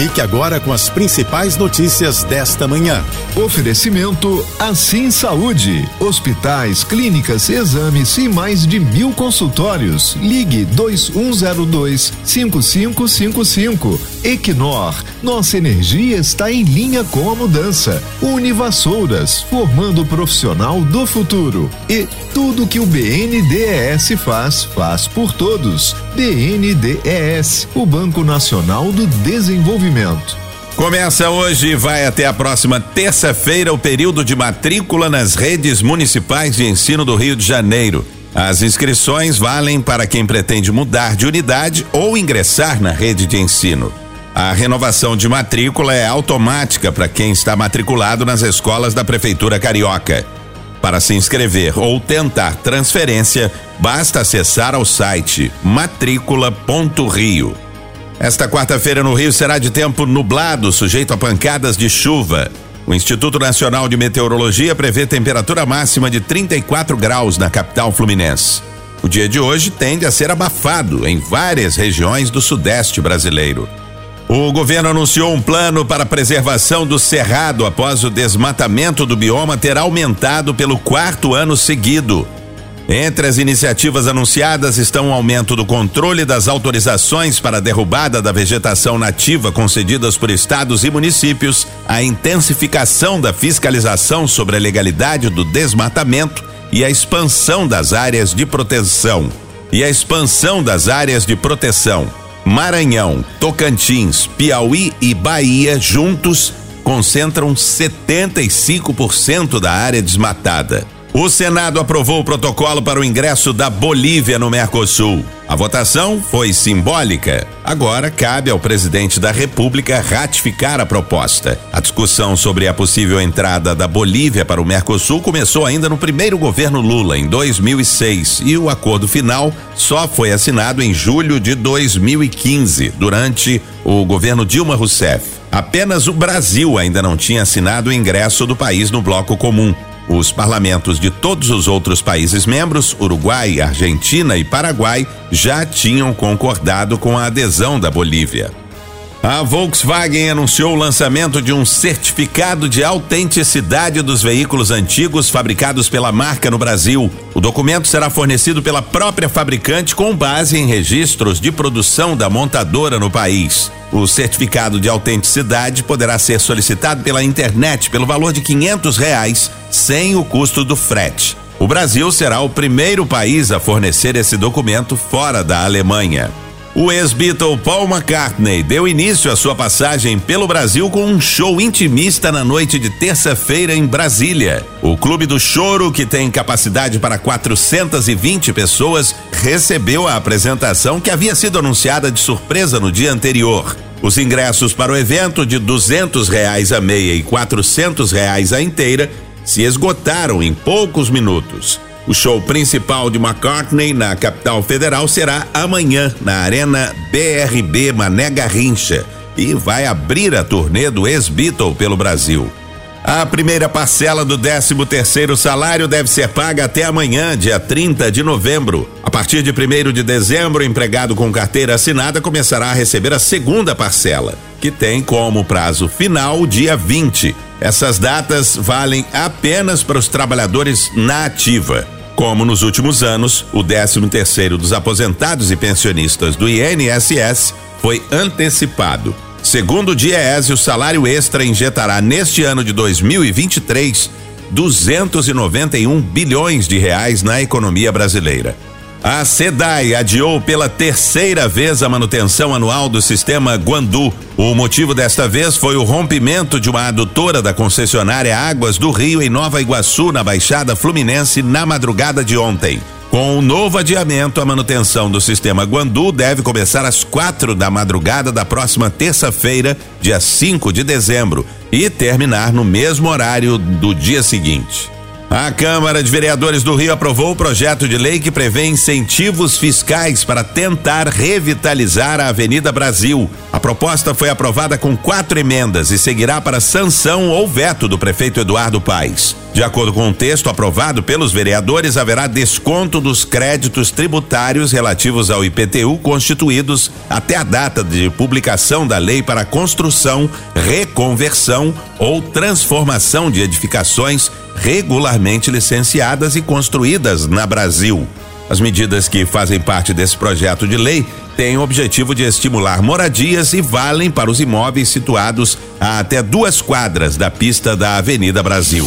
Fique agora com as principais notícias desta manhã. Oferecimento Assim Saúde. Hospitais, clínicas, exames e mais de mil consultórios. Ligue 2102 5555. Equinor. Nossa energia está em linha com a mudança. Univassouras. Formando o profissional do futuro. E tudo que o BNDES faz, faz por todos. BNDES. O Banco Nacional do Desenvolvimento desenvolvimento. Começa hoje e vai até a próxima terça-feira o período de matrícula nas redes municipais de ensino do Rio de Janeiro. As inscrições valem para quem pretende mudar de unidade ou ingressar na rede de ensino. A renovação de matrícula é automática para quem está matriculado nas escolas da Prefeitura Carioca. Para se inscrever ou tentar transferência, basta acessar ao site matrícula.rio. Esta quarta-feira no Rio será de tempo nublado, sujeito a pancadas de chuva. O Instituto Nacional de Meteorologia prevê temperatura máxima de 34 graus na capital fluminense. O dia de hoje tende a ser abafado em várias regiões do sudeste brasileiro. O governo anunciou um plano para a preservação do cerrado após o desmatamento do bioma ter aumentado pelo quarto ano seguido. Entre as iniciativas anunciadas estão o aumento do controle das autorizações para a derrubada da vegetação nativa concedidas por estados e municípios, a intensificação da fiscalização sobre a legalidade do desmatamento e a expansão das áreas de proteção. E a expansão das áreas de proteção. Maranhão, Tocantins, Piauí e Bahia juntos concentram 75% da área desmatada. O Senado aprovou o protocolo para o ingresso da Bolívia no Mercosul. A votação foi simbólica. Agora cabe ao presidente da República ratificar a proposta. A discussão sobre a possível entrada da Bolívia para o Mercosul começou ainda no primeiro governo Lula, em 2006, e o acordo final só foi assinado em julho de 2015, durante o governo Dilma Rousseff. Apenas o Brasil ainda não tinha assinado o ingresso do país no bloco comum. Os parlamentos de todos os outros países membros, Uruguai, Argentina e Paraguai, já tinham concordado com a adesão da Bolívia. A Volkswagen anunciou o lançamento de um certificado de autenticidade dos veículos antigos fabricados pela marca no Brasil. O documento será fornecido pela própria fabricante com base em registros de produção da montadora no país. O certificado de autenticidade poderá ser solicitado pela internet pelo valor de quinhentos reais, sem o custo do frete. O Brasil será o primeiro país a fornecer esse documento fora da Alemanha. O ex-Beatle Paul McCartney deu início à sua passagem pelo Brasil com um show intimista na noite de terça-feira em Brasília. O Clube do Choro, que tem capacidade para 420 pessoas, recebeu a apresentação que havia sido anunciada de surpresa no dia anterior. Os ingressos para o evento de duzentos reais a meia e quatrocentos reais a inteira se esgotaram em poucos minutos. O show principal de McCartney na capital federal será amanhã na Arena BRB Mané Garrincha e vai abrir a turnê do ex-Beatle pelo Brasil. A primeira parcela do 13 terceiro salário deve ser paga até amanhã, dia 30 de novembro. A partir de 1 de dezembro, o empregado com carteira assinada começará a receber a segunda parcela, que tem como prazo final o dia 20. Essas datas valem apenas para os trabalhadores na ativa. Como nos últimos anos, o 13 terceiro dos aposentados e pensionistas do INSS foi antecipado. Segundo o DIEESE, o salário extra injetará neste ano de 2023 291 bilhões de reais na economia brasileira. A SEDAI adiou pela terceira vez a manutenção anual do sistema Guandu. O motivo desta vez foi o rompimento de uma adutora da concessionária Águas do Rio em Nova Iguaçu, na Baixada Fluminense, na madrugada de ontem. Com o novo adiamento, a manutenção do sistema Guandu deve começar às quatro da madrugada da próxima terça-feira, dia 5 de dezembro, e terminar no mesmo horário do dia seguinte. A Câmara de Vereadores do Rio aprovou o projeto de lei que prevê incentivos fiscais para tentar revitalizar a Avenida Brasil. A proposta foi aprovada com quatro emendas e seguirá para sanção ou veto do prefeito Eduardo Paes. De acordo com o texto aprovado pelos vereadores, haverá desconto dos créditos tributários relativos ao IPTU constituídos até a data de publicação da lei para construção, reconversão ou transformação de edificações regularmente licenciadas e construídas na Brasil. As medidas que fazem parte desse projeto de lei têm o objetivo de estimular moradias e valem para os imóveis situados a até duas quadras da pista da Avenida Brasil.